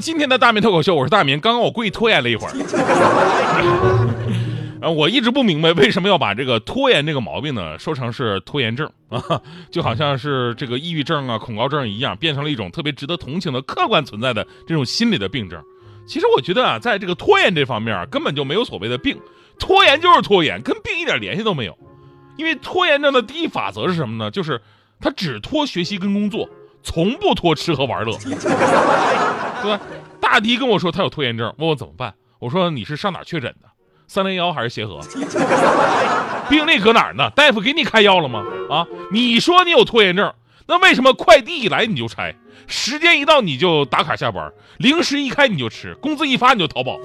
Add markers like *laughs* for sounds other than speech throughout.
今天的大明脱口秀，我是大明。刚刚我故意拖延了一会儿，*laughs* 呃，我一直不明白为什么要把这个拖延这个毛病呢说成是拖延症 *laughs* 啊，就好像是这个抑郁症啊、恐高症一样，变成了一种特别值得同情的客观存在的这种心理的病症。其实我觉得啊，在这个拖延这方面啊，根本就没有所谓的病，拖延就是拖延，跟病一点联系都没有。因为拖延症的第一法则是什么呢？就是他只拖学习跟工作，从不拖吃喝玩乐。*laughs* 对吧？大迪跟我说他有拖延症，问我怎么办。我说你是上哪确诊的？三零幺还是协和？病例搁哪儿呢？大夫给你开药了吗？啊，你说你有拖延症，那为什么快递一来你就拆，时间一到你就打卡下班，零食一开你就吃，工资一发你就淘宝？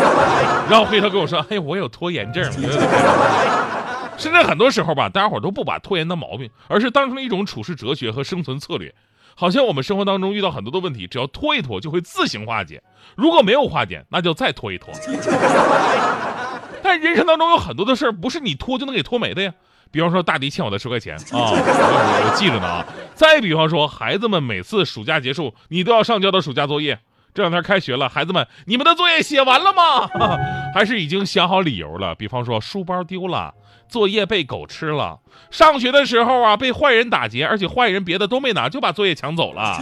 *laughs* 然后回头跟我说，哎，我有拖延症。*laughs* 甚至很多时候吧，大家伙都不把拖延当毛病，而是当成了一种处事哲学和生存策略。好像我们生活当中遇到很多的问题，只要拖一拖就会自行化解，如果没有化解，那就再拖一拖。*laughs* 但人生当中有很多的事儿不是你拖就能给拖没的呀，比方说大迪欠我的十块钱啊，我我记着呢啊。再比方说孩子们每次暑假结束，你都要上交的暑假作业。这两天开学了，孩子们，你们的作业写完了吗？*laughs* 还是已经想好理由了？比方说书包丢了，作业被狗吃了，上学的时候啊被坏人打劫，而且坏人别的都没拿，就把作业抢走了。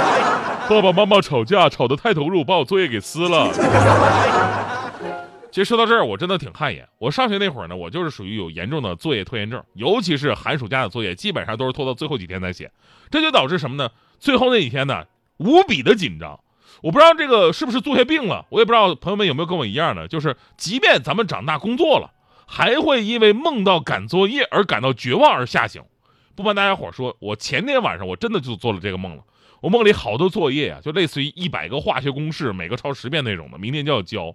*laughs* 爸爸妈妈吵架吵得太投入，把我作业给撕了。其实说到这儿，我真的挺汗颜。我上学那会儿呢，我就是属于有严重的作业拖延症，尤其是寒暑假的作业，基本上都是拖到最后几天才写，这就导致什么呢？最后那几天呢，无比的紧张。我不知道这个是不是作业病了，我也不知道朋友们有没有跟我一样的，就是即便咱们长大工作了，还会因为梦到赶作业而感到绝望而吓醒。不瞒大家伙说，我前天晚上我真的就做了这个梦了。我梦里好多作业啊，就类似于一百个化学公式，每个抄十遍那种的，明天就要交。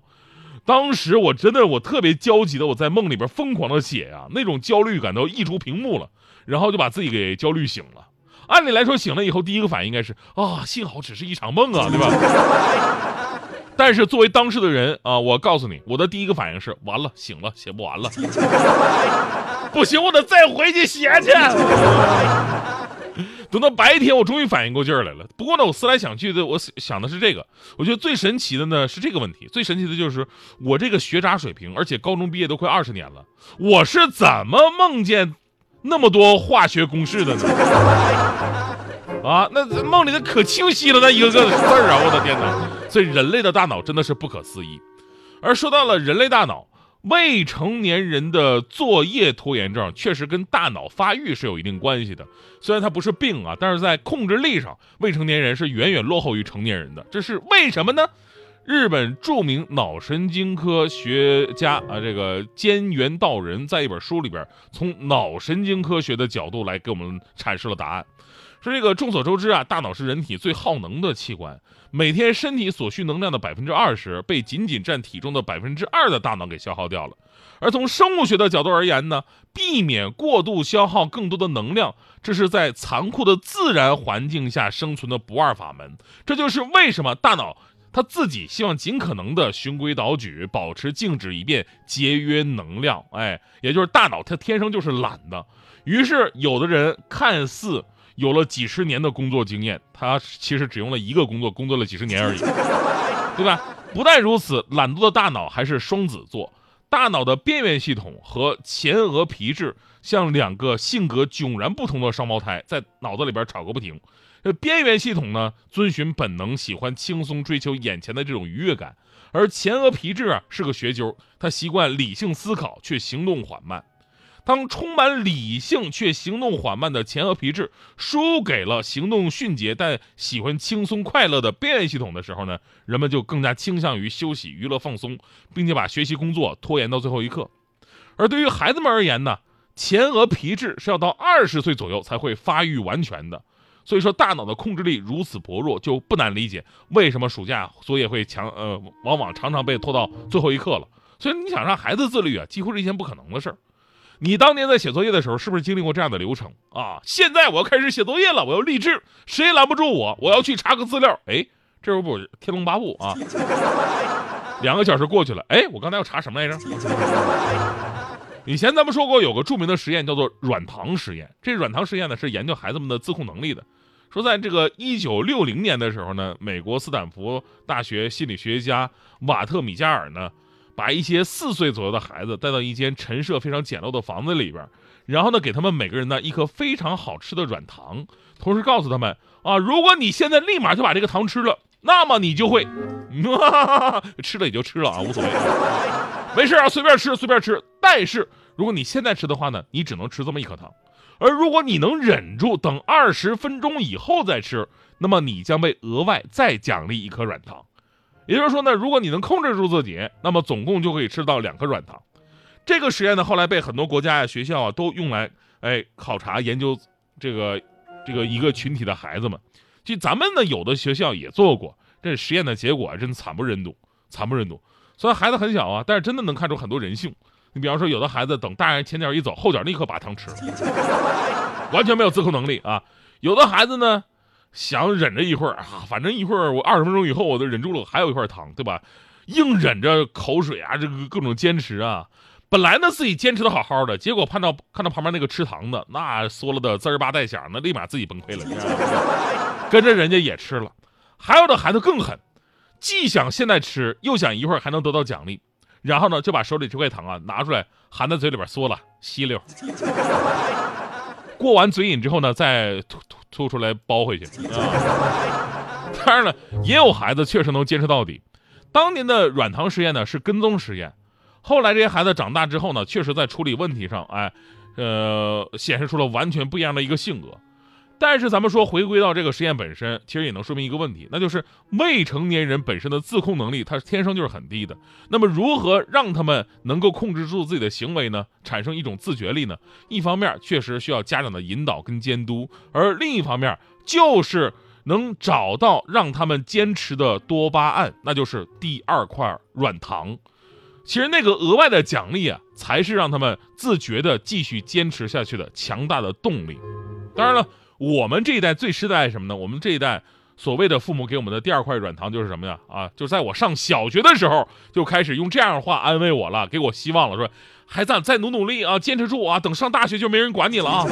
当时我真的我特别焦急的，我在梦里边疯狂的写呀，那种焦虑感都溢出屏幕了，然后就把自己给焦虑醒了。按理来说，醒了以后第一个反应应该是啊，幸好只是一场梦啊，*laughs* 对吧？但是作为当事的人啊，我告诉你，我的第一个反应是完了，醒了，写不完了，*laughs* 不行，我得再回去写去。等到白天，我终于反应过劲儿来了。不过呢，我思来想去的，我想的是这个。我觉得最神奇的呢是这个问题，最神奇的就是我这个学渣水平，而且高中毕业都快二十年了，我是怎么梦见？那么多化学公式的呢？*laughs* 啊，那梦里的可清晰了，那一个个的字儿啊！我的天哪！所以人类的大脑真的是不可思议。而说到了人类大脑，未成年人的作业拖延症确实跟大脑发育是有一定关系的。虽然它不是病啊，但是在控制力上，未成年人是远远落后于成年人的。这是为什么呢？日本著名脑神经科学家啊，这个兼原道人在一本书里边，从脑神经科学的角度来给我们阐释了答案。说这个众所周知啊，大脑是人体最耗能的器官，每天身体所需能量的百分之二十，被仅仅占体重的百分之二的大脑给消耗掉了。而从生物学的角度而言呢，避免过度消耗更多的能量，这是在残酷的自然环境下生存的不二法门。这就是为什么大脑。他自己希望尽可能的循规蹈矩，保持静止，以便节约能量。哎，也就是大脑他天生就是懒的。于是，有的人看似有了几十年的工作经验，他其实只用了一个工作，工作了几十年而已，对吧？不但如此，懒惰的大脑还是双子座，大脑的边缘系统和前额皮质像两个性格迥然不同的双胞胎，在脑子里边吵个不停。这边缘系统呢，遵循本能，喜欢轻松，追求眼前的这种愉悦感；而前额皮质啊是个学究，他习惯理性思考，却行动缓慢。当充满理性却行动缓慢的前额皮质输给了行动迅捷但喜欢轻松快乐的边缘系统的时候呢，人们就更加倾向于休息、娱乐、放松，并且把学习工作拖延到最后一刻。而对于孩子们而言呢，前额皮质是要到二十岁左右才会发育完全的，所以说大脑的控制力如此薄弱，就不难理解为什么暑假作业会强呃，往往常常被拖到最后一刻了。所以你想让孩子自律啊，几乎是一件不可能的事儿。你当年在写作业的时候，是不是经历过这样的流程啊？现在我要开始写作业了，我要励志，谁也拦不住我，我要去查个资料。哎，这不《天龙八部》啊？*laughs* 两个小时过去了，哎，我刚才要查什么来着？以前咱们说过，有个著名的实验叫做软糖实验。这软糖实验呢，是研究孩子们的自控能力的。说在这个一九六零年的时候呢，美国斯坦福大学心理学家瓦特米加尔呢。把一些四岁左右的孩子带到一间陈设非常简陋的房子里边，然后呢，给他们每个人呢一颗非常好吃的软糖，同时告诉他们啊，如果你现在立马就把这个糖吃了，那么你就会，嗯、哈哈吃了也就吃了啊，无所谓，没事啊，随便吃随便吃。但是如果你现在吃的话呢，你只能吃这么一颗糖，而如果你能忍住等二十分钟以后再吃，那么你将被额外再奖励一颗软糖。也就是说呢，如果你能控制住自己，那么总共就可以吃到两颗软糖。这个实验呢，后来被很多国家呀、学校啊都用来哎考察研究这个这个一个群体的孩子们。就咱们呢，有的学校也做过这实验的结果，真惨不忍睹，惨不忍睹。虽然孩子很小啊，但是真的能看出很多人性。你比方说，有的孩子等大人前脚一走，后脚立刻把糖吃了，*laughs* 完全没有自控能力啊。有的孩子呢。想忍着一会儿啊，反正一会儿我二十分钟以后我都忍住了，还有一块糖，对吧？硬忍着口水啊，这个各种坚持啊。本来呢自己坚持的好好的，结果看到看到旁边那个吃糖的，那嗦了的滋儿吧带响，那立马自己崩溃了，跟着人家也吃了。还有的孩子更狠，既想现在吃，又想一会儿还能得到奖励，然后呢就把手里这块糖啊拿出来含在嘴里边嗦了吸溜。过完嘴瘾之后呢，再吐吐吐出来包回去啊。当然了，也有孩子确实能坚持到底。当年的软糖实验呢是跟踪实验，后来这些孩子长大之后呢，确实在处理问题上，哎，呃，显示出了完全不一样的一个性格。但是咱们说回归到这个实验本身，其实也能说明一个问题，那就是未成年人本身的自控能力，他天生就是很低的。那么如何让他们能够控制住自己的行为呢？产生一种自觉力呢？一方面确实需要家长的引导跟监督，而另一方面就是能找到让他们坚持的多巴胺，那就是第二块软糖。其实那个额外的奖励啊，才是让他们自觉的继续坚持下去的强大的动力。当然了。我们这一代最失败什么呢？我们这一代所谓的父母给我们的第二块软糖就是什么呀？啊，就在我上小学的时候就开始用这样的话安慰我了，给我希望了，说孩子再努努力啊，坚持住啊，等上大学就没人管你了啊。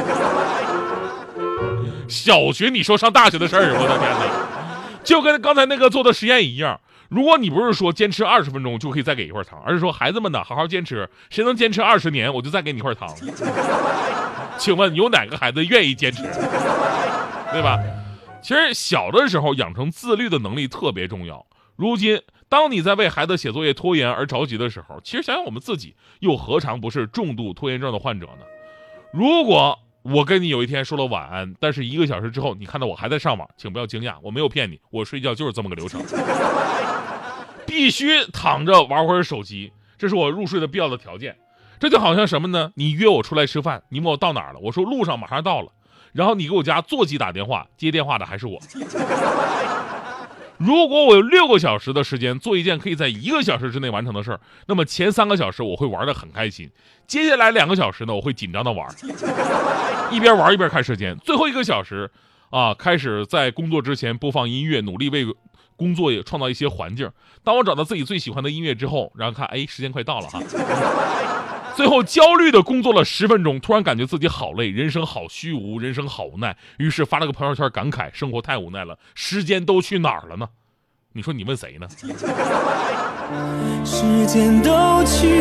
小学你说上大学的事儿，我的天哪，就跟刚才那个做的实验一样。如果你不是说坚持二十分钟就可以再给一块糖，而是说孩子们呢好好坚持，谁能坚持二十年，我就再给你一块糖。请问有哪个孩子愿意坚持，*laughs* 对吧？其实小的时候养成自律的能力特别重要。如今，当你在为孩子写作业拖延而着急的时候，其实想想我们自己，又何尝不是重度拖延症的患者呢？如果我跟你有一天说了晚安，但是一个小时之后你看到我还在上网，请不要惊讶，我没有骗你，我睡觉就是这么个流程。*laughs* 必须躺着玩会儿手机，这是我入睡的必要的条件。这就好像什么呢？你约我出来吃饭，你问我到哪儿了，我说路上马上到了。然后你给我家座机打电话，接电话的还是我。*laughs* 如果我有六个小时的时间做一件可以在一个小时之内完成的事儿，那么前三个小时我会玩的很开心，接下来两个小时呢，我会紧张的玩，一边玩一边看时间。最后一个小时，啊，开始在工作之前播放音乐，努力为。工作也创造一些环境。当我找到自己最喜欢的音乐之后，然后看，哎，时间快到了哈。最后焦虑的工作了十分钟，突然感觉自己好累，人生好虚无，人生好无奈。于是发了个朋友圈感慨：生活太无奈了，时间都去哪儿了呢？你说你问谁呢？时间都去